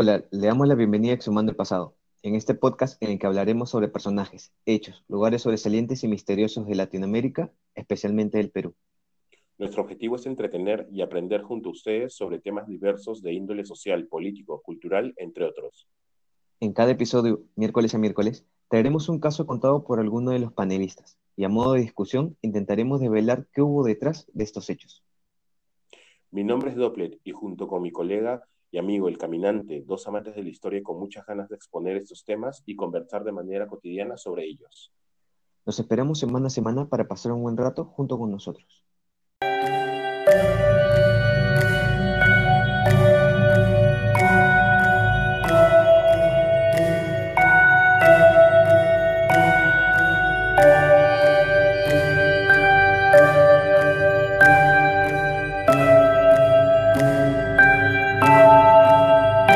Hola, le damos la bienvenida a Exhumando el Pasado, en este podcast en el que hablaremos sobre personajes, hechos, lugares sobresalientes y misteriosos de Latinoamérica, especialmente del Perú. Nuestro objetivo es entretener y aprender junto a ustedes sobre temas diversos de índole social, político, cultural, entre otros. En cada episodio, miércoles a miércoles, traeremos un caso contado por alguno de los panelistas y a modo de discusión intentaremos develar qué hubo detrás de estos hechos. Mi nombre es Doppler y junto con mi colega y amigo El Caminante, dos amantes de la historia con muchas ganas de exponer estos temas y conversar de manera cotidiana sobre ellos. Nos esperamos semana a semana para pasar un buen rato junto con nosotros.